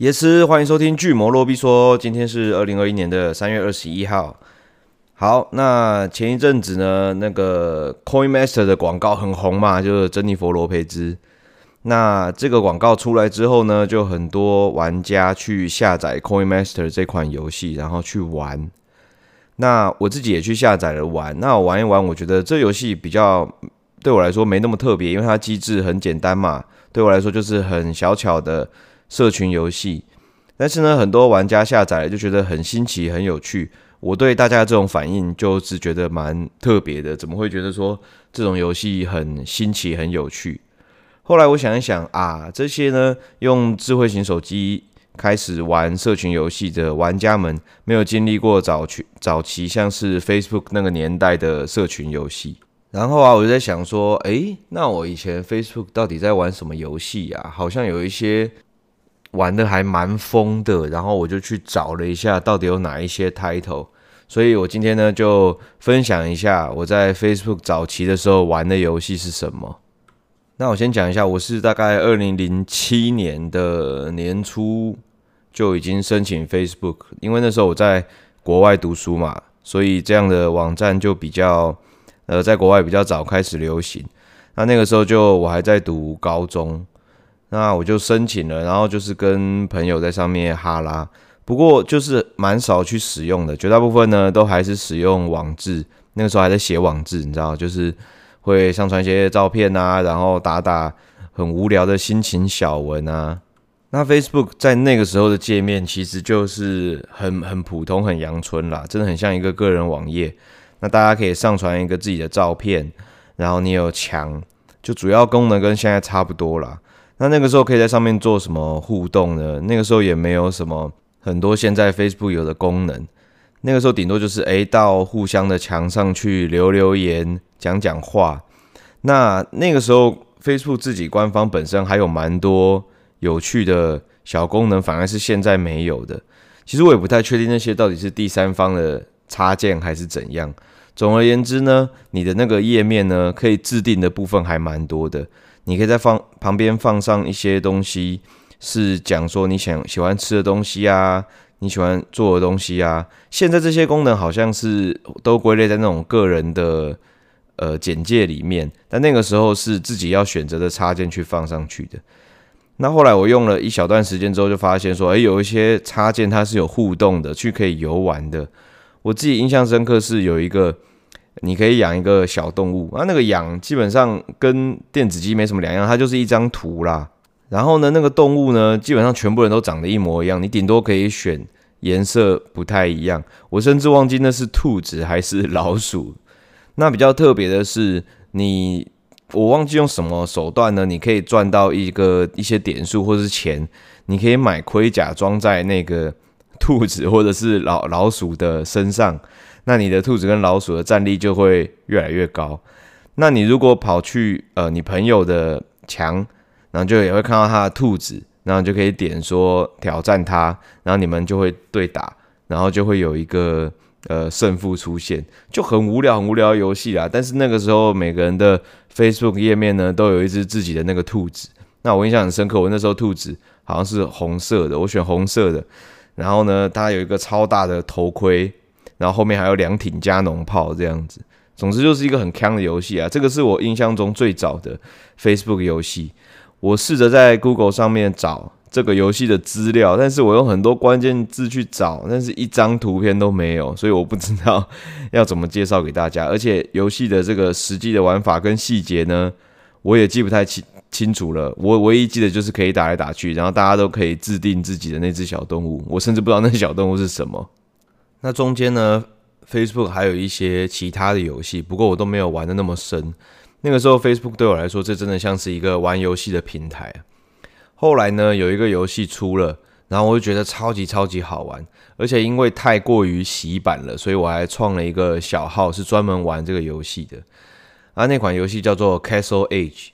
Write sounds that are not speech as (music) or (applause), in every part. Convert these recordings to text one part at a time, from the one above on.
也是欢迎收听巨魔洛比说。今天是二零二一年的三月二十一号。好，那前一阵子呢，那个 Coin Master 的广告很红嘛，就是珍妮佛罗培兹。那这个广告出来之后呢，就很多玩家去下载 Coin Master 这款游戏，然后去玩。那我自己也去下载了玩。那我玩一玩，我觉得这游戏比较对我来说没那么特别，因为它机制很简单嘛。对我来说就是很小巧的。社群游戏，但是呢，很多玩家下载就觉得很新奇、很有趣。我对大家这种反应就是觉得蛮特别的，怎么会觉得说这种游戏很新奇、很有趣？后来我想一想啊，这些呢，用智慧型手机开始玩社群游戏的玩家们，没有经历过早期早期像是 Facebook 那个年代的社群游戏。然后啊，我就在想说，诶，那我以前 Facebook 到底在玩什么游戏啊？好像有一些。玩的还蛮疯的，然后我就去找了一下，到底有哪一些 title，所以我今天呢就分享一下我在 Facebook 早期的时候玩的游戏是什么。那我先讲一下，我是大概二零零七年的年初就已经申请 Facebook，因为那时候我在国外读书嘛，所以这样的网站就比较呃在国外比较早开始流行。那那个时候就我还在读高中。那我就申请了，然后就是跟朋友在上面哈拉，不过就是蛮少去使用的，绝大部分呢都还是使用网志。那个时候还在写网志，你知道，就是会上传一些照片啊，然后打打很无聊的心情小文啊。那 Facebook 在那个时候的界面其实就是很很普通、很阳春啦，真的很像一个个人网页。那大家可以上传一个自己的照片，然后你有墙，就主要功能跟现在差不多啦。那那个时候可以在上面做什么互动呢？那个时候也没有什么很多现在 Facebook 有的功能。那个时候顶多就是诶到互相的墙上去留留言、讲讲话。那那个时候 Facebook 自己官方本身还有蛮多有趣的小功能，反而是现在没有的。其实我也不太确定那些到底是第三方的插件还是怎样。总而言之呢，你的那个页面呢，可以制定的部分还蛮多的。你可以在放旁边放上一些东西，是讲说你想喜欢吃的东西啊，你喜欢做的东西啊。现在这些功能好像是都归类在那种个人的呃简介里面，但那个时候是自己要选择的插件去放上去的。那后来我用了一小段时间之后，就发现说，诶，有一些插件它是有互动的，去可以游玩的。我自己印象深刻是有一个。你可以养一个小动物，啊，那个养基本上跟电子鸡没什么两样，它就是一张图啦。然后呢，那个动物呢，基本上全部人都长得一模一样，你顶多可以选颜色不太一样。我甚至忘记那是兔子还是老鼠。那比较特别的是，你我忘记用什么手段呢？你可以赚到一个一些点数或是钱，你可以买盔甲装在那个兔子或者是老老鼠的身上。那你的兔子跟老鼠的战力就会越来越高。那你如果跑去呃你朋友的墙，然后就也会看到他的兔子，然后就可以点说挑战他，然后你们就会对打，然后就会有一个呃胜负出现，就很无聊很无聊的游戏啦。但是那个时候每个人的 Facebook 页面呢都有一只自己的那个兔子。那我印象很深刻，我那时候兔子好像是红色的，我选红色的。然后呢，它有一个超大的头盔。然后后面还有两挺加农炮这样子，总之就是一个很坑的游戏啊！这个是我印象中最早的 Facebook 游戏。我试着在 Google 上面找这个游戏的资料，但是我用很多关键字去找，但是一张图片都没有，所以我不知道要怎么介绍给大家。而且游戏的这个实际的玩法跟细节呢，我也记不太清清楚了。我唯一记得就是可以打来打去，然后大家都可以制定自己的那只小动物。我甚至不知道那小动物是什么。那中间呢，Facebook 还有一些其他的游戏，不过我都没有玩的那么深。那个时候，Facebook 对我来说，这真的像是一个玩游戏的平台。后来呢，有一个游戏出了，然后我就觉得超级超级好玩，而且因为太过于洗版了，所以我还创了一个小号，是专门玩这个游戏的。啊，那款游戏叫做 Castle Age。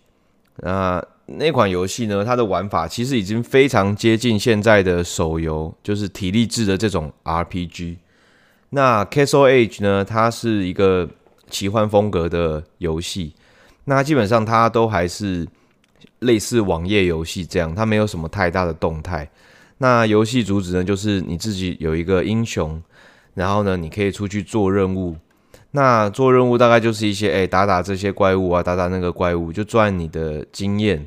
那那款游戏呢，它的玩法其实已经非常接近现在的手游，就是体力制的这种 RPG。那 Castle Age 呢？它是一个奇幻风格的游戏。那基本上它都还是类似网页游戏这样，它没有什么太大的动态。那游戏主旨呢，就是你自己有一个英雄，然后呢，你可以出去做任务。那做任务大概就是一些，哎，打打这些怪物啊，打打那个怪物，就赚你的经验。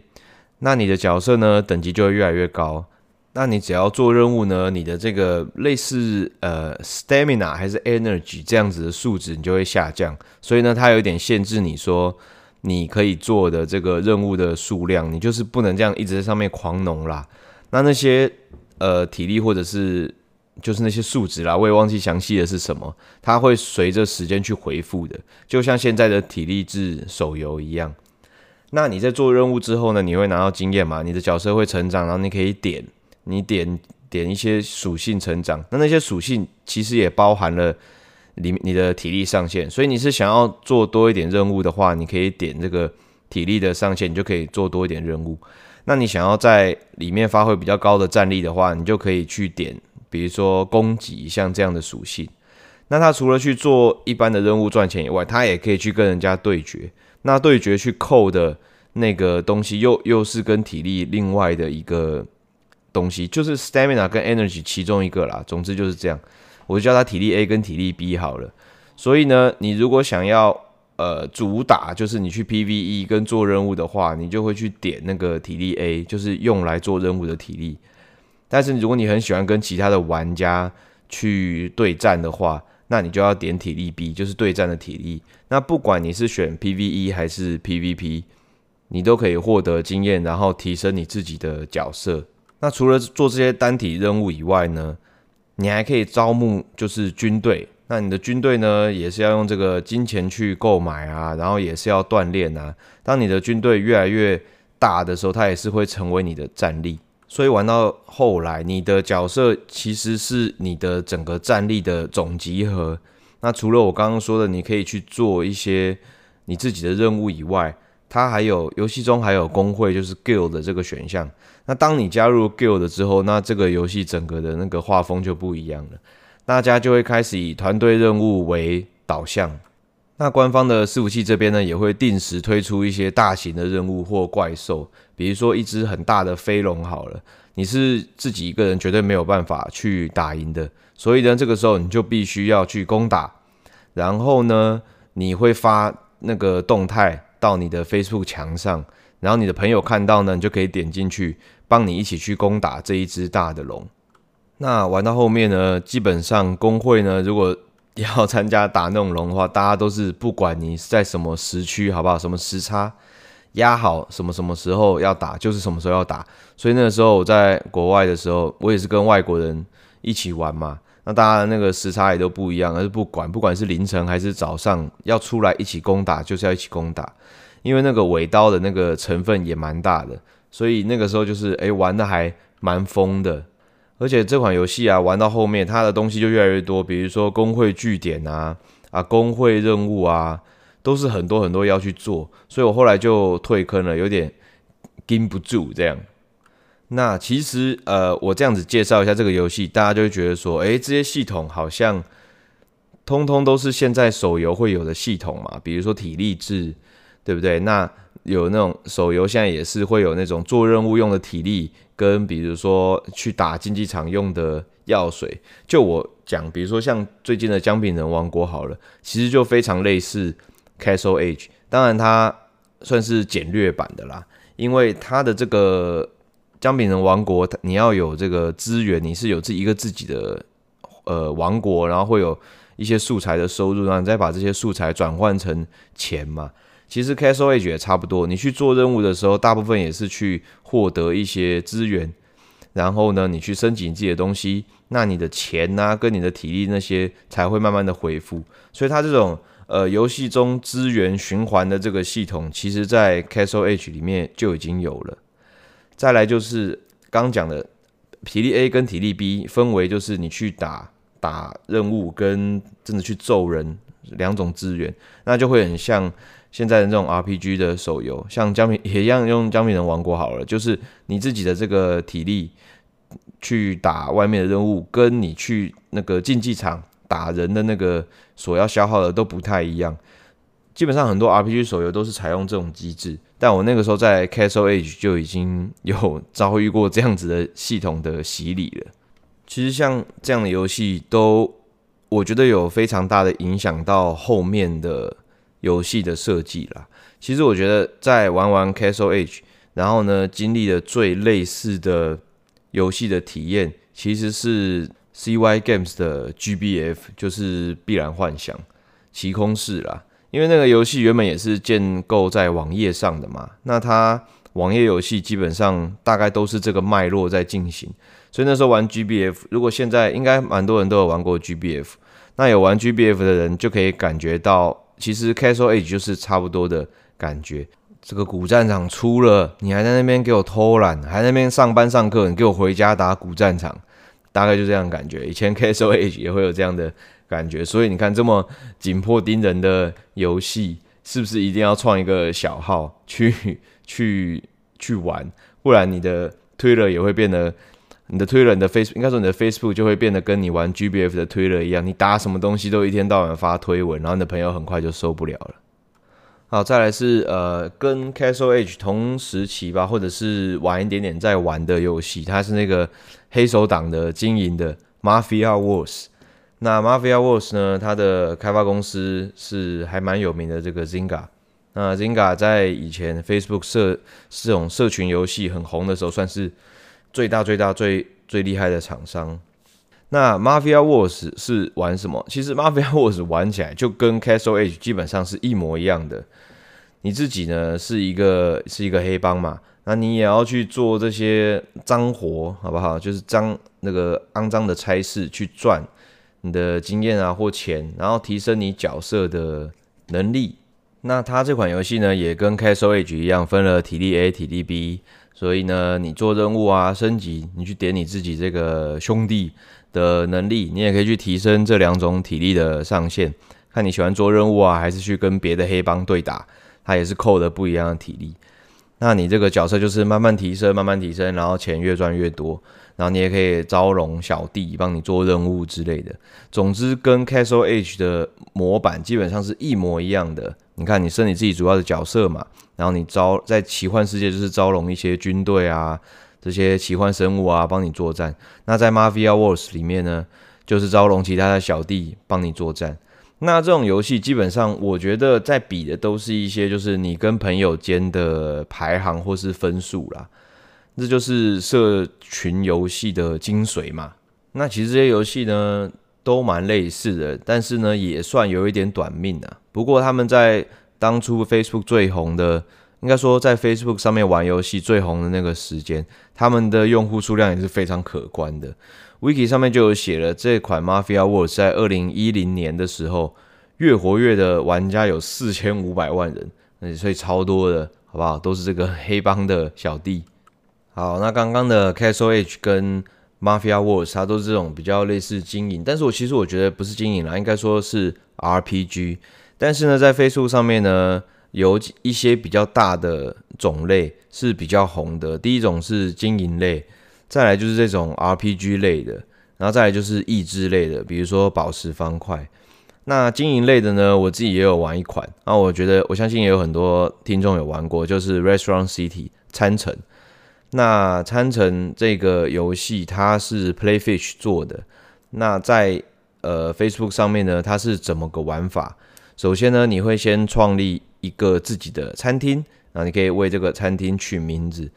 那你的角色呢，等级就会越来越高。那你只要做任务呢，你的这个类似呃 stamina 还是 energy 这样子的数值，你就会下降。所以呢，它有点限制你说你可以做的这个任务的数量，你就是不能这样一直在上面狂农啦。那那些呃体力或者是就是那些数值啦，我也忘记详细的是什么，它会随着时间去回复的，就像现在的体力制手游一样。那你在做任务之后呢，你会拿到经验嘛？你的角色会成长，然后你可以点，你点点一些属性成长。那那些属性其实也包含了里面你的体力上限，所以你是想要做多一点任务的话，你可以点这个体力的上限，你就可以做多一点任务。那你想要在里面发挥比较高的战力的话，你就可以去点，比如说攻击像这样的属性。那他除了去做一般的任务赚钱以外，他也可以去跟人家对决。那对决去扣的那个东西又，又又是跟体力另外的一个东西，就是 stamina 跟 energy 其中一个啦。总之就是这样，我就叫它体力 A 跟体力 B 好了。所以呢，你如果想要呃主打，就是你去 PVE 跟做任务的话，你就会去点那个体力 A，就是用来做任务的体力。但是如果你很喜欢跟其他的玩家去对战的话，那你就要点体力 B，就是对战的体力。那不管你是选 PVE 还是 PVP，你都可以获得经验，然后提升你自己的角色。那除了做这些单体任务以外呢，你还可以招募就是军队。那你的军队呢，也是要用这个金钱去购买啊，然后也是要锻炼啊。当你的军队越来越大的时候，它也是会成为你的战力。所以玩到后来，你的角色其实是你的整个战力的总集合。那除了我刚刚说的，你可以去做一些你自己的任务以外，它还有游戏中还有工会，就是 guild 的这个选项。那当你加入 guild 之后，那这个游戏整个的那个画风就不一样了。大家就会开始以团队任务为导向。那官方的伺服器这边呢，也会定时推出一些大型的任务或怪兽，比如说一只很大的飞龙好了，你是自己一个人绝对没有办法去打赢的，所以呢，这个时候你就必须要去攻打，然后呢，你会发那个动态到你的 Facebook 墙上，然后你的朋友看到呢，你就可以点进去帮你一起去攻打这一只大的龙。那玩到后面呢，基本上公会呢，如果要参加打那种龙的话，大家都是不管你是在什么时区，好不好？什么时差压好，什么什么时候要打，就是什么时候要打。所以那个时候我在国外的时候，我也是跟外国人一起玩嘛。那大家的那个时差也都不一样，而是不管，不管是凌晨还是早上，要出来一起攻打，就是要一起攻打。因为那个尾刀的那个成分也蛮大的，所以那个时候就是诶、欸，玩的还蛮疯的。而且这款游戏啊，玩到后面，它的东西就越来越多，比如说工会据点啊，啊，工会任务啊，都是很多很多要去做，所以我后来就退坑了，有点盯不住这样。那其实呃，我这样子介绍一下这个游戏，大家就会觉得说，诶，这些系统好像通通都是现在手游会有的系统嘛，比如说体力制，对不对？那有那种手游现在也是会有那种做任务用的体力。跟比如说去打竞技场用的药水，就我讲，比如说像最近的《姜饼人王国》好了，其实就非常类似 Castle Age，当然它算是简略版的啦，因为它的这个《姜饼人王国》，你要有这个资源，你是有自一个自己的呃王国，然后会有一些素材的收入，然后你再把这些素材转换成钱嘛。其实 Castle Age 也差不多，你去做任务的时候，大部分也是去获得一些资源，然后呢，你去升级你自己的东西，那你的钱呐、啊，跟你的体力那些才会慢慢的恢复。所以它这种呃游戏中资源循环的这个系统，其实在 Castle Age 里面就已经有了。再来就是刚讲的体力 A 跟体力 B 分为就是你去打打任务跟真的去揍人两种资源，那就会很像。现在的这种 RPG 的手游，像姜饼也一样用姜饼人王国好了，就是你自己的这个体力去打外面的任务，跟你去那个竞技场打人的那个所要消耗的都不太一样。基本上很多 RPG 手游都是采用这种机制，但我那个时候在 Castle Age 就已经有 (laughs) 遭遇过这样子的系统的洗礼了。其实像这样的游戏都，我觉得有非常大的影响到后面的游戏的设计啦。其实我觉得在玩完 Castle Age，然后呢，经历的最类似的游戏的体验，其实是 CY Games 的 GBF，就是《必然幻想》奇空视啦。因为那个游戏原本也是建构在网页上的嘛，那它网页游戏基本上大概都是这个脉络在进行，所以那时候玩 GBF，如果现在应该蛮多人都有玩过 GBF，那有玩 GBF 的人就可以感觉到，其实 Castle Age 就是差不多的感觉。这个古战场出了，你还在那边给我偷懒，还在那边上班上课，你给我回家打古战场，大概就这样感觉。以前 Castle Age 也会有这样的。感觉，所以你看这么紧迫盯人的游戏，是不是一定要创一个小号去 (laughs) 去去玩？不然你的推了也会变得，你的推了你的 Facebook，应该说你的 Facebook 就会变得跟你玩 GBF 的推了一样，你打什么东西都一天到晚发推文，然后你的朋友很快就受不了了。好，再来是呃，跟 Castle Age 同时期吧，或者是晚一点点在玩的游戏，它是那个黑手党的经营的 Mafia Wars。那 Mafia Wars 呢？它的开发公司是还蛮有名的，这个 Zynga。那 Zynga 在以前 Facebook 社这种社群游戏很红的时候，算是最大、最大、最最厉害的厂商。那 Mafia Wars 是玩什么？其实 Mafia (laughs) Wars 玩起来就跟 Castle Age 基本上是一模一样的。你自己呢是一个是一个黑帮嘛？那你也要去做这些脏活，好不好？就是脏那个肮脏的差事去赚。你的经验啊或钱，然后提升你角色的能力。那它这款游戏呢，也跟 Castle Age 一样，分了体力 A、体力 B。所以呢，你做任务啊、升级，你去点你自己这个兄弟的能力，你也可以去提升这两种体力的上限。看你喜欢做任务啊，还是去跟别的黑帮对打，它也是扣的不一样的体力。那你这个角色就是慢慢提升，慢慢提升，然后钱越赚越多。然后你也可以招荣小弟帮你做任务之类的。总之，跟 Castle H 的模板基本上是一模一样的。你看，你设你自己主要的角色嘛，然后你招在奇幻世界就是招荣一些军队啊，这些奇幻生物啊帮你作战。那在 Mafia Wars 里面呢，就是招荣其他的小弟帮你作战。那这种游戏基本上，我觉得在比的都是一些就是你跟朋友间的排行或是分数啦。这就是社群游戏的精髓嘛。那其实这些游戏呢都蛮类似的，但是呢也算有一点短命啊。不过他们在当初 Facebook 最红的，应该说在 Facebook 上面玩游戏最红的那个时间，他们的用户数量也是非常可观的。Wiki 上面就有写了，这款 Mafia Wars 在二零一零年的时候，月活跃的玩家有四千五百万人，所以超多的，好不好？都是这个黑帮的小弟。好，那刚刚的 Castle H 跟 Mafia Wars 它都是这种比较类似经营，但是我其实我觉得不是经营啦，应该说是 RPG。但是呢，在 Facebook 上面呢，有一些比较大的种类是比较红的。第一种是经营类，再来就是这种 RPG 类的，然后再来就是益智类的，比如说宝石方块。那经营类的呢，我自己也有玩一款，那我觉得我相信也有很多听众有玩过，就是 Restaurant City 餐城。那餐城这个游戏它是 Playfish 做的。那在呃 Facebook 上面呢，它是怎么个玩法？首先呢，你会先创立一个自己的餐厅，那你可以为这个餐厅取名字。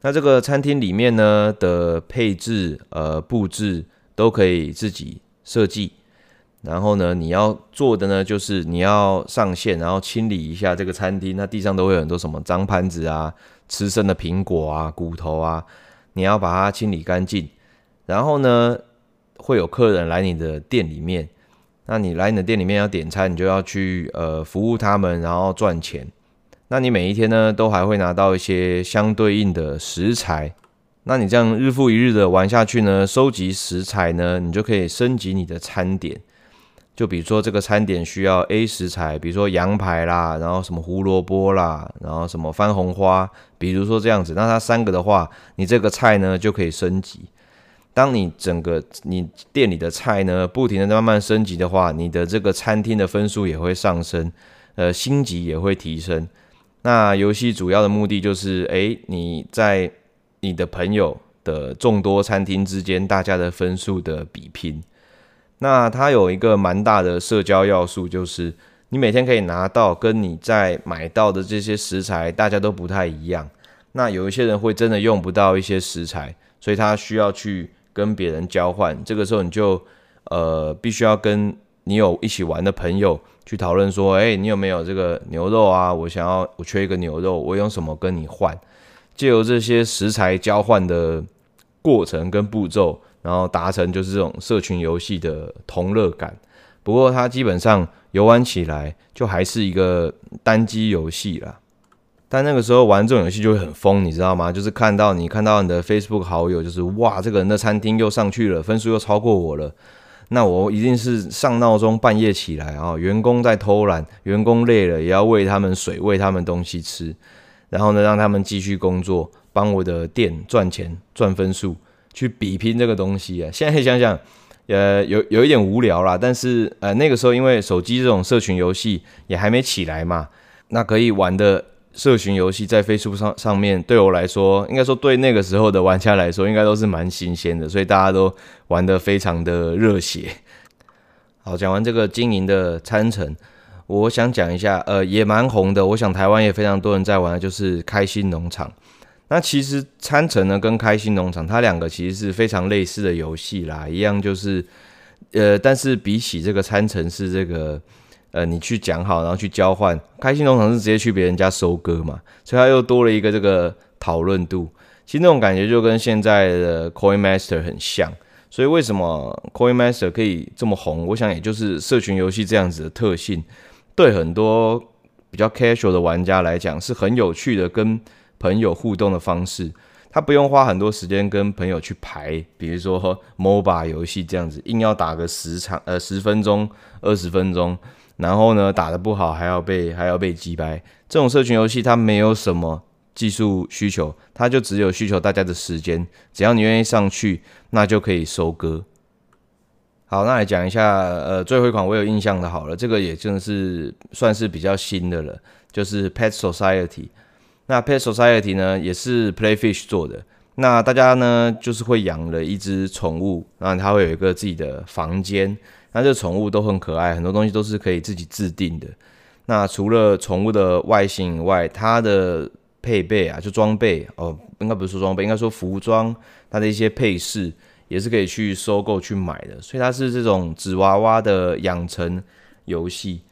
那这个餐厅里面呢的配置、呃布置都可以自己设计。然后呢，你要做的呢就是你要上线，然后清理一下这个餐厅。那地上都会有很多什么脏盘子啊。吃剩的苹果啊、骨头啊，你要把它清理干净。然后呢，会有客人来你的店里面，那你来你的店里面要点餐，你就要去呃服务他们，然后赚钱。那你每一天呢，都还会拿到一些相对应的食材。那你这样日复一日的玩下去呢，收集食材呢，你就可以升级你的餐点。就比如说这个餐点需要 A 食材，比如说羊排啦，然后什么胡萝卜啦，然后什么番红花，比如说这样子，那它三个的话，你这个菜呢就可以升级。当你整个你店里的菜呢不停的在慢慢升级的话，你的这个餐厅的分数也会上升。呃，星级也会提升。那游戏主要的目的就是，诶，你在你的朋友的众多餐厅之间，大家的分数的比拼。那它有一个蛮大的社交要素，就是你每天可以拿到跟你在买到的这些食材，大家都不太一样。那有一些人会真的用不到一些食材，所以他需要去跟别人交换。这个时候你就呃必须要跟你有一起玩的朋友去讨论说，诶，你有没有这个牛肉啊？我想要，我缺一个牛肉，我用什么跟你换？借由这些食材交换的过程跟步骤，然后达成就是这种社群游戏的同乐感。不过它基本上游玩起来就还是一个单机游戏啦。但那个时候玩这种游戏就会很疯，你知道吗？就是看到你看到你的 Facebook 好友，就是哇，这个人的餐厅又上去了，分数又超过我了。那我一定是上闹钟半夜起来啊，员工在偷懒，员工累了也要喂他们水，喂他们东西吃，然后呢，让他们继续工作，帮我的店赚钱赚分数，去比拼这个东西啊。现在想想，呃，有有一点无聊啦，但是呃那个时候因为手机这种社群游戏也还没起来嘛，那可以玩的。社群游戏在 Facebook 上上面，对我来说，应该说对那个时候的玩家来说，应该都是蛮新鲜的，所以大家都玩得非常的热血。好，讲完这个经营的餐城，我想讲一下，呃，也蛮红的，我想台湾也非常多人在玩，就是开心农场。那其实餐城呢，跟开心农场，它两个其实是非常类似的游戏啦，一样就是，呃，但是比起这个餐城是这个。呃，你去讲好，然后去交换。开心农场是直接去别人家收割嘛，所以它又多了一个这个讨论度。其实那种感觉就跟现在的 Coin Master 很像。所以为什么 Coin Master 可以这么红？我想也就是社群游戏这样子的特性，对很多比较 casual 的玩家来讲是很有趣的，跟朋友互动的方式。他不用花很多时间跟朋友去排，比如说 MOBA 游戏这样子，硬要打个十场，呃，十分钟、二十分钟。然后呢，打得不好还要被还要被击败。这种社群游戏它没有什么技术需求，它就只有需求大家的时间。只要你愿意上去，那就可以收割。好，那来讲一下，呃，最后一款我有印象的，好了，这个也真的是算是比较新的了，就是 Pet Society。那 Pet Society 呢，也是 Playfish 做的。那大家呢，就是会养了一只宠物，然后它会有一个自己的房间。那这宠物都很可爱，很多东西都是可以自己制定的。那除了宠物的外形以外，它的配备啊，就装备哦，应该不是说装备，应该说服装，它的一些配饰也是可以去收购去买的。所以它是这种纸娃娃的养成游戏。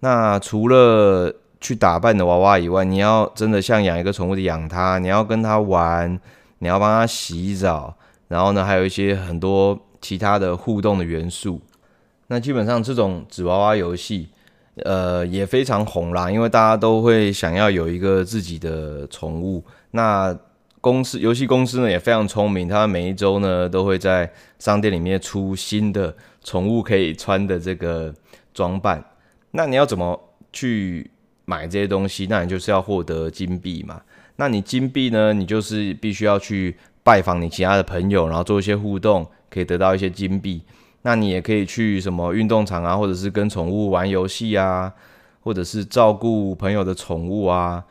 那除了去打扮的娃娃以外，你要真的像养一个宠物的养它，你要跟它玩，你要帮它洗澡，然后呢，还有一些很多其他的互动的元素。那基本上这种纸娃娃游戏，呃，也非常红啦，因为大家都会想要有一个自己的宠物。那公司游戏公司呢也非常聪明，他们每一周呢都会在商店里面出新的宠物可以穿的这个装扮。那你要怎么去买这些东西？那你就是要获得金币嘛。那你金币呢，你就是必须要去拜访你其他的朋友，然后做一些互动，可以得到一些金币。那你也可以去什么运动场啊，或者是跟宠物玩游戏啊，或者是照顾朋友的宠物啊，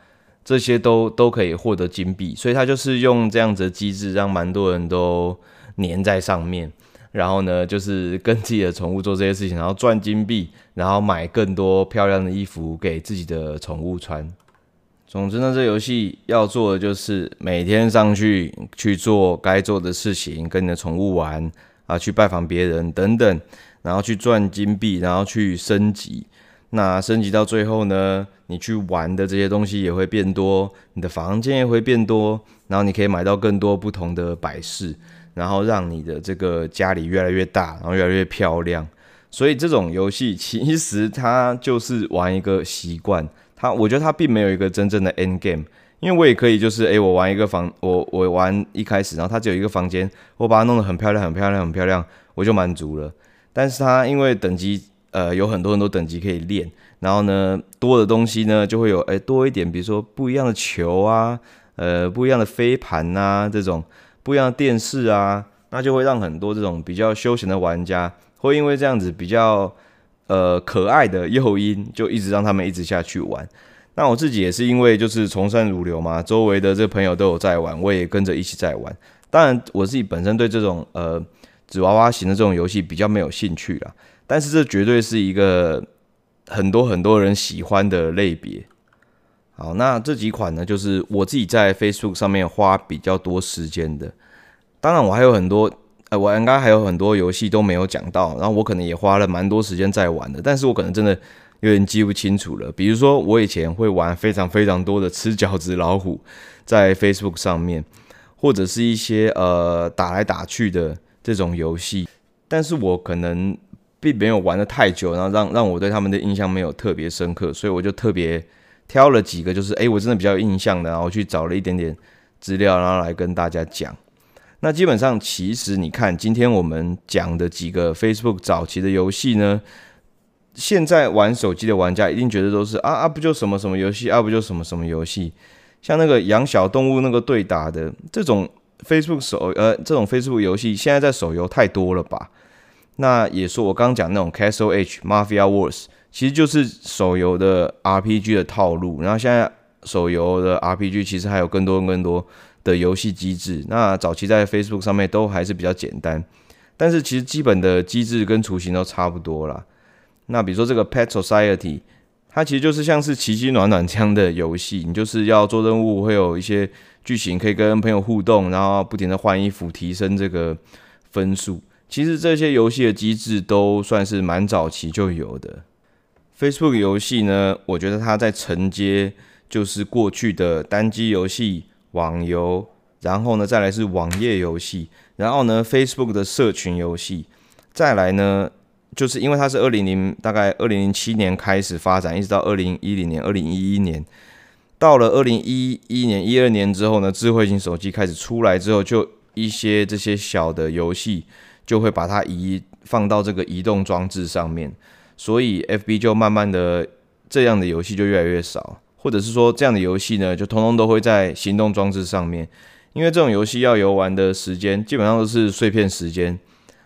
这些都都可以获得金币。所以它就是用这样子的机制，让蛮多人都黏在上面。然后呢，就是跟自己的宠物做这些事情，然后赚金币，然后买更多漂亮的衣服给自己的宠物穿。总之呢，这游戏要做的就是每天上去去做该做的事情，跟你的宠物玩。啊，去拜访别人等等，然后去赚金币，然后去升级。那升级到最后呢，你去玩的这些东西也会变多，你的房间也会变多，然后你可以买到更多不同的摆饰，然后让你的这个家里越来越大，然后越来越漂亮。所以这种游戏其实它就是玩一个习惯，它我觉得它并没有一个真正的 end game。因为我也可以，就是诶，我玩一个房，我我玩一开始，然后它只有一个房间，我把它弄得很漂亮，很漂亮，很漂亮，我就满足了。但是它因为等级，呃，有很多很多等级可以练，然后呢，多的东西呢就会有，诶，多一点，比如说不一样的球啊，呃，不一样的飞盘啊，这种不一样的电视啊，那就会让很多这种比较休闲的玩家会因为这样子比较。呃可爱的诱因，就一直让他们一直下去玩。那我自己也是因为就是从善如流嘛，周围的这朋友都有在玩，我也跟着一起在玩。当然我自己本身对这种呃纸娃娃型的这种游戏比较没有兴趣啦，但是这绝对是一个很多很多人喜欢的类别。好，那这几款呢，就是我自己在 Facebook 上面花比较多时间的。当然我还有很多，呃，我应该还有很多游戏都没有讲到，然后我可能也花了蛮多时间在玩的，但是我可能真的。有点记不清楚了。比如说，我以前会玩非常非常多的吃饺子老虎，在 Facebook 上面，或者是一些呃打来打去的这种游戏，但是我可能并没有玩得太久，然后让让我对他们的印象没有特别深刻，所以我就特别挑了几个，就是诶，我真的比较有印象的，然后去找了一点点资料，然后来跟大家讲。那基本上，其实你看今天我们讲的几个 Facebook 早期的游戏呢。现在玩手机的玩家一定觉得都是啊啊，不就什么什么游戏啊，不就什么什么游戏，像那个养小动物那个对打的这种 Facebook 手呃这种 Facebook 游戏，现在在手游太多了吧？那也说我刚刚讲那种 Castle H Mafia Wars，其实就是手游的 RPG 的套路。然后现在手游的 RPG 其实还有更多更多的游戏机制。那早期在 Facebook 上面都还是比较简单，但是其实基本的机制跟雏形都差不多啦。那比如说这个 Pet Society，它其实就是像是奇迹暖暖这样的游戏，你就是要做任务，会有一些剧情可以跟朋友互动，然后不停的换衣服，提升这个分数。其实这些游戏的机制都算是蛮早期就有的。Facebook 游戏呢，我觉得它在承接就是过去的单机游戏、网游，然后呢再来是网页游戏，然后呢 Facebook 的社群游戏，再来呢。就是因为它是二零零大概二零零七年开始发展，一直到二零一零年、二零一一年，到了二零一一年、一二年之后呢，智慧型手机开始出来之后，就一些这些小的游戏就会把它移放到这个移动装置上面，所以 FB 就慢慢的这样的游戏就越来越少，或者是说这样的游戏呢，就通通都会在行动装置上面，因为这种游戏要游玩的时间基本上都是碎片时间，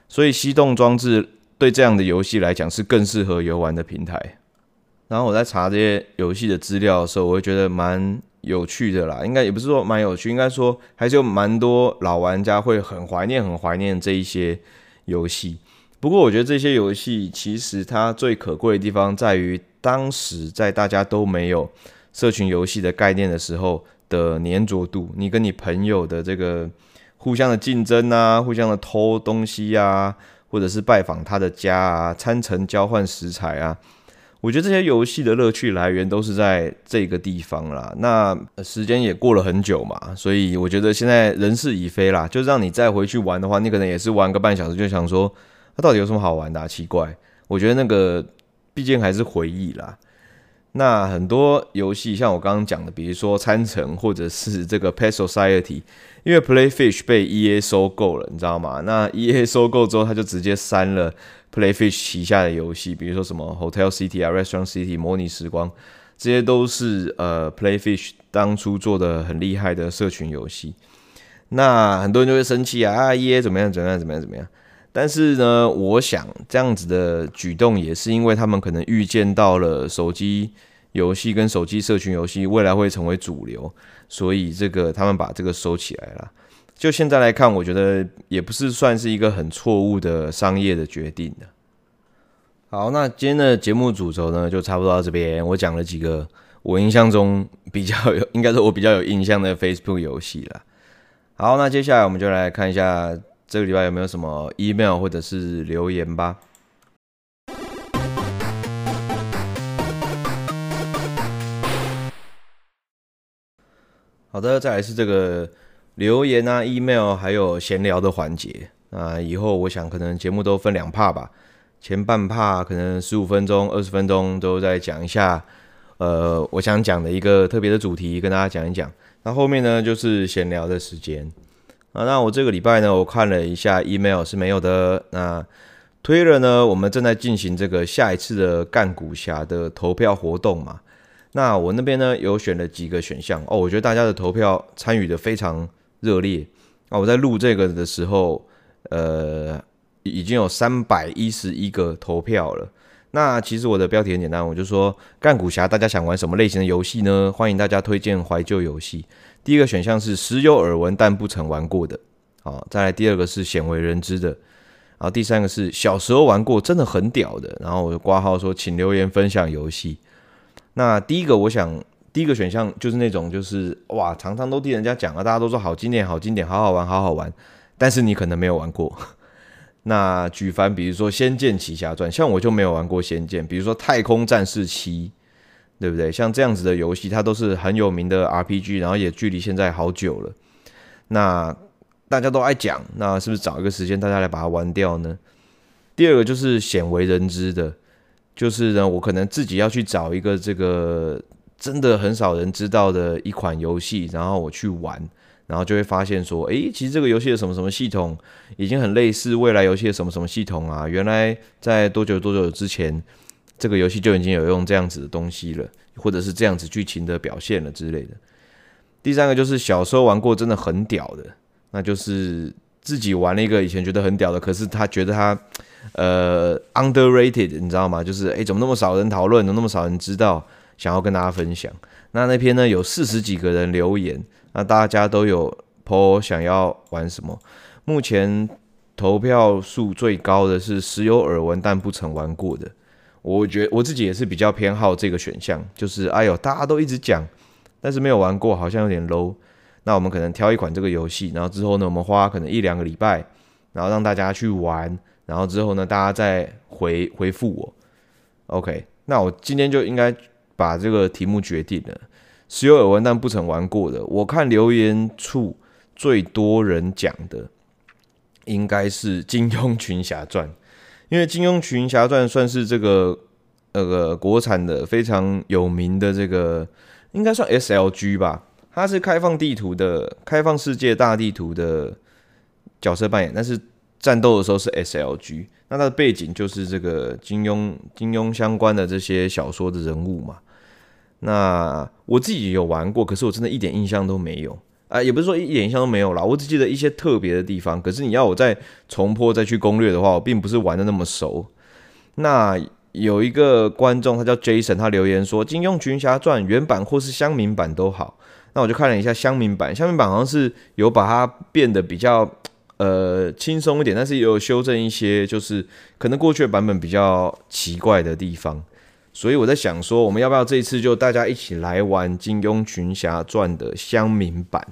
所以行动装置。对这样的游戏来讲是更适合游玩的平台。然后我在查这些游戏的资料的时候，我会觉得蛮有趣的啦。应该也不是说蛮有趣，应该说还是有蛮多老玩家会很怀念、很怀念这一些游戏。不过我觉得这些游戏其实它最可贵的地方在于，当时在大家都没有社群游戏的概念的时候的黏着度，你跟你朋友的这个互相的竞争啊，互相的偷东西啊。或者是拜访他的家啊，参城交换食材啊，我觉得这些游戏的乐趣来源都是在这个地方啦。那时间也过了很久嘛，所以我觉得现在人事已非啦，就让你再回去玩的话，你可能也是玩个半小时就想说，它到底有什么好玩的啊？奇怪，我觉得那个毕竟还是回忆啦。那很多游戏像我刚刚讲的，比如说参城或者是 (laughs) 这个 Pet Society，因为 Playfish 被 EA 收购了，你知道吗？那 EA 收购之后，他就直接删了 Playfish 旗下的游戏，比如说什么 Hotel City 啊、Restaurant City、模拟时光，这些都是呃 Playfish 当初做的很厉害的社群游戏。那很多人就会生气啊，啊 EA 怎么样怎么样怎么样怎么样？但是呢，我想这样子的举动也是因为他们可能预见到了手机游戏跟手机社群游戏未来会成为主流，所以这个他们把这个收起来了。就现在来看，我觉得也不是算是一个很错误的商业的决定的。好，那今天的节目主轴呢，就差不多到这边。我讲了几个我印象中比较有，应该说我比较有印象的 Facebook 游戏了。好，那接下来我们就来看一下。这个礼拜有没有什么 email 或者是留言吧？好的，再来是这个留言啊，email 还有闲聊的环节。那以后我想可能节目都分两帕吧，前半帕可能十五分钟、二十分钟都再讲一下，呃，我想讲的一个特别的主题，跟大家讲一讲。那后面呢，就是闲聊的时间。啊，那我这个礼拜呢，我看了一下 email 是没有的。那 Twitter 呢，我们正在进行这个下一次的干股侠的投票活动嘛。那我那边呢，有选了几个选项哦，我觉得大家的投票参与的非常热烈啊。我在录这个的时候，呃，已经有三百一十一个投票了。那其实我的标题很简单，我就说干股侠，大家想玩什么类型的游戏呢？欢迎大家推荐怀旧游戏。第一个选项是时有耳闻但不曾玩过的，好，再来第二个是鲜为人知的，然后第三个是小时候玩过真的很屌的，然后我就挂号说请留言分享游戏。那第一个我想第一个选项就是那种就是哇，常常都听人家讲啊，大家都说好经典好经典，好好玩好好玩，但是你可能没有玩过。(laughs) 那举凡比如说《仙剑奇侠传》，像我就没有玩过《仙剑》，比如说《太空战士七》，对不对？像这样子的游戏，它都是很有名的 RPG，然后也距离现在好久了。那大家都爱讲，那是不是找一个时间大家来把它玩掉呢？第二个就是鲜为人知的，就是呢，我可能自己要去找一个这个真的很少人知道的一款游戏，然后我去玩。然后就会发现说，诶，其实这个游戏的什么什么系统已经很类似未来游戏的什么什么系统啊。原来在多久多久之前，这个游戏就已经有用这样子的东西了，或者是这样子剧情的表现了之类的。第三个就是小时候玩过真的很屌的，那就是自己玩了一个以前觉得很屌的，可是他觉得他呃 underrated，你知道吗？就是诶，怎么那么少人讨论，怎么那么少人知道，想要跟大家分享。那那篇呢有四十几个人留言。那大家都有 po 想要玩什么？目前投票数最高的是时有耳闻但不曾玩过的。我觉得我自己也是比较偏好这个选项，就是哎呦，大家都一直讲，但是没有玩过，好像有点 low。那我们可能挑一款这个游戏，然后之后呢，我们花可能一两个礼拜，然后让大家去玩，然后之后呢，大家再回回复我。OK，那我今天就应该把这个题目决定了。时有耳闻但不曾玩过的，我看留言处最多人讲的应该是《金庸群侠传》，因为《金庸群侠传》算是这个那个国产的非常有名的这个，应该算 SLG 吧。它是开放地图的、开放世界大地图的角色扮演，但是战斗的时候是 SLG。那它的背景就是这个金庸、金庸相关的这些小说的人物嘛。那我自己有玩过，可是我真的一点印象都没有啊，也不是说一点印象都没有啦，我只记得一些特别的地方。可是你要我再重播再去攻略的话，我并不是玩的那么熟。那有一个观众，他叫 Jason，他留言说《金庸群侠传》原版或是乡民版都好。那我就看了一下乡民版，乡民版好像是有把它变得比较呃轻松一点，但是也有修正一些，就是可能过去的版本比较奇怪的地方。所以我在想说，我们要不要这一次就大家一起来玩《金庸群侠传》的乡民版，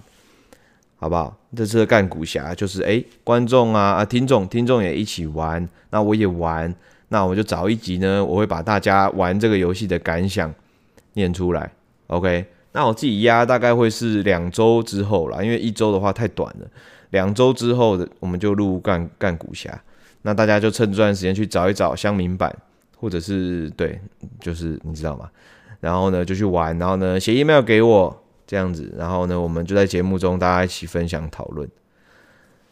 好不好？这次的干股侠就是诶，观众啊啊，听众听众也一起玩，那我也玩，那我就找一集呢，我会把大家玩这个游戏的感想念出来。OK，那我自己压大概会是两周之后啦，因为一周的话太短了，两周之后的我们就录干干股侠，那大家就趁这段时间去找一找乡民版。或者是对，就是你知道吗？然后呢，就去玩，然后呢，写 email 给我这样子，然后呢，我们就在节目中大家一起分享讨论。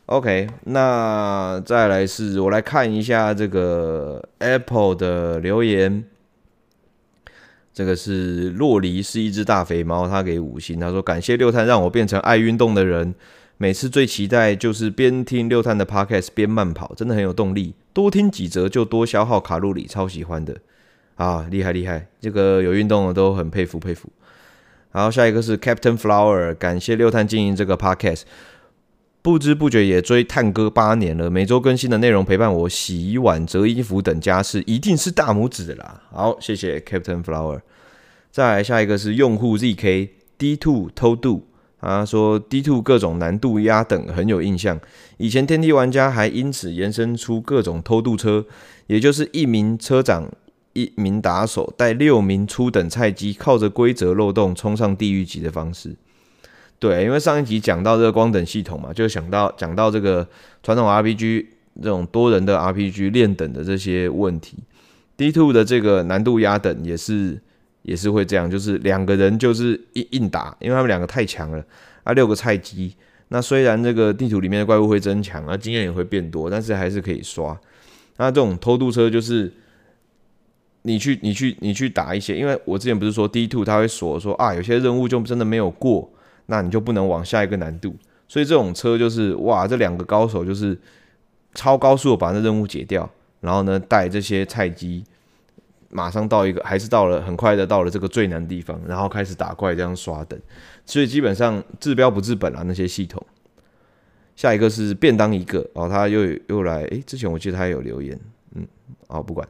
OK，那再来是我来看一下这个 Apple 的留言。这个是洛黎是一只大肥猫，他给五星，他说感谢六探让我变成爱运动的人。每次最期待就是边听六探的 podcast 边慢跑，真的很有动力。多听几则就多消耗卡路里，超喜欢的啊！厉害厉害，这个有运动的都很佩服佩服。好，下一个是 Captain Flower，感谢六探经营这个 podcast，不知不觉也追探哥八年了，每周更新的内容陪伴我洗碗、折衣服等家事，一定是大拇指的啦。好，谢谢 Captain Flower。再来下一个是用户 ZK D2 偷渡。他说：“D2 各种难度压等很有印象，以前天梯玩家还因此延伸出各种偷渡车，也就是一名车长、一名打手带六名初等菜鸡，靠着规则漏洞冲上地狱级的方式。对，因为上一集讲到这个光等系统嘛，就想到讲到这个传统 RPG 这种多人的 RPG 练等的这些问题，D two 的这个难度压等也是。”也是会这样，就是两个人就是硬硬打，因为他们两个太强了啊，六个菜鸡。那虽然这个地图里面的怪物会增强啊，经验也会变多，但是还是可以刷。那这种偷渡车就是你去你去你去打一些，因为我之前不是说 D2 它会锁说啊，有些任务就真的没有过，那你就不能往下一个难度。所以这种车就是哇，这两个高手就是超高速把那任务解掉，然后呢带这些菜鸡。马上到一个，还是到了很快的到了这个最难的地方，然后开始打怪这样刷等，所以基本上治标不治本啊那些系统。下一个是便当一个，然后他又又来，诶，之前我记得他有留言，嗯，好不管，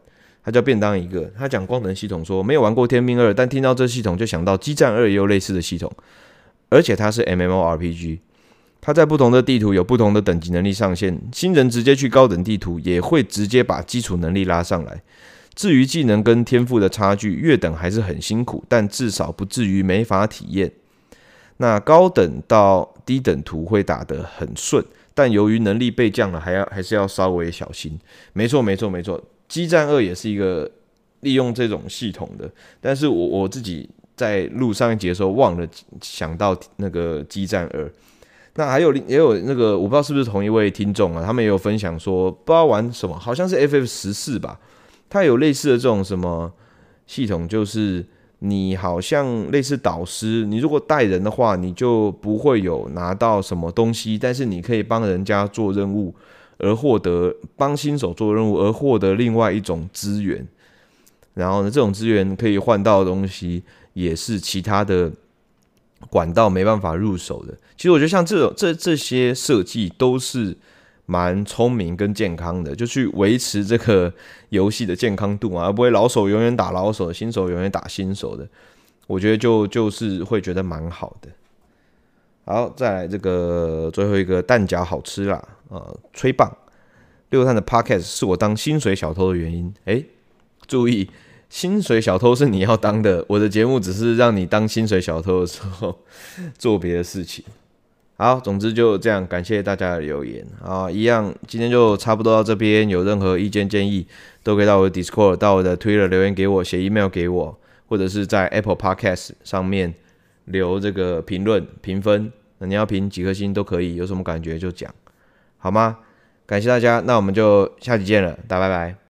他叫便当一个，他讲光能系统说没有玩过天命二，但听到这系统就想到激战二也有类似的系统，而且它是 MMORPG。它在不同的地图有不同的等级能力上限，新人直接去高等地图也会直接把基础能力拉上来。至于技能跟天赋的差距，越等还是很辛苦，但至少不至于没法体验。那高等到低等图会打得很顺，但由于能力被降了，还要还是要稍微小心。没错，没错，没错。激战二也是一个利用这种系统的，但是我我自己在录上一节的时候忘了想到那个激战二。那还有也有那个，我不知道是不是同一位听众啊，他们也有分享说，不知道玩什么，好像是 FF 十四吧，它有类似的这种什么系统，就是你好像类似导师，你如果带人的话，你就不会有拿到什么东西，但是你可以帮人家做任务而获得，帮新手做任务而获得另外一种资源，然后呢，这种资源可以换到的东西也是其他的。管道没办法入手的，其实我觉得像这种这这些设计都是蛮聪明跟健康的，就去维持这个游戏的健康度啊，而不会老手永远打老手，新手永远打新手的。我觉得就就是会觉得蛮好的。好，再来这个最后一个蛋饺好吃啦，呃，吹棒六探的 Podcast 是我当薪水小偷的原因。诶，注意。薪水小偷是你要当的，我的节目只是让你当薪水小偷的时候 (laughs) 做别的事情。好，总之就这样，感谢大家的留言啊，一样，今天就差不多到这边。有任何意见建议，都可以到我的 Discord、到我的 Twitter 留言给我，写 email 给我，或者是在 Apple Podcast 上面留这个评论评分。那你要评几颗星都可以，有什么感觉就讲，好吗？感谢大家，那我们就下期见了，大家拜拜。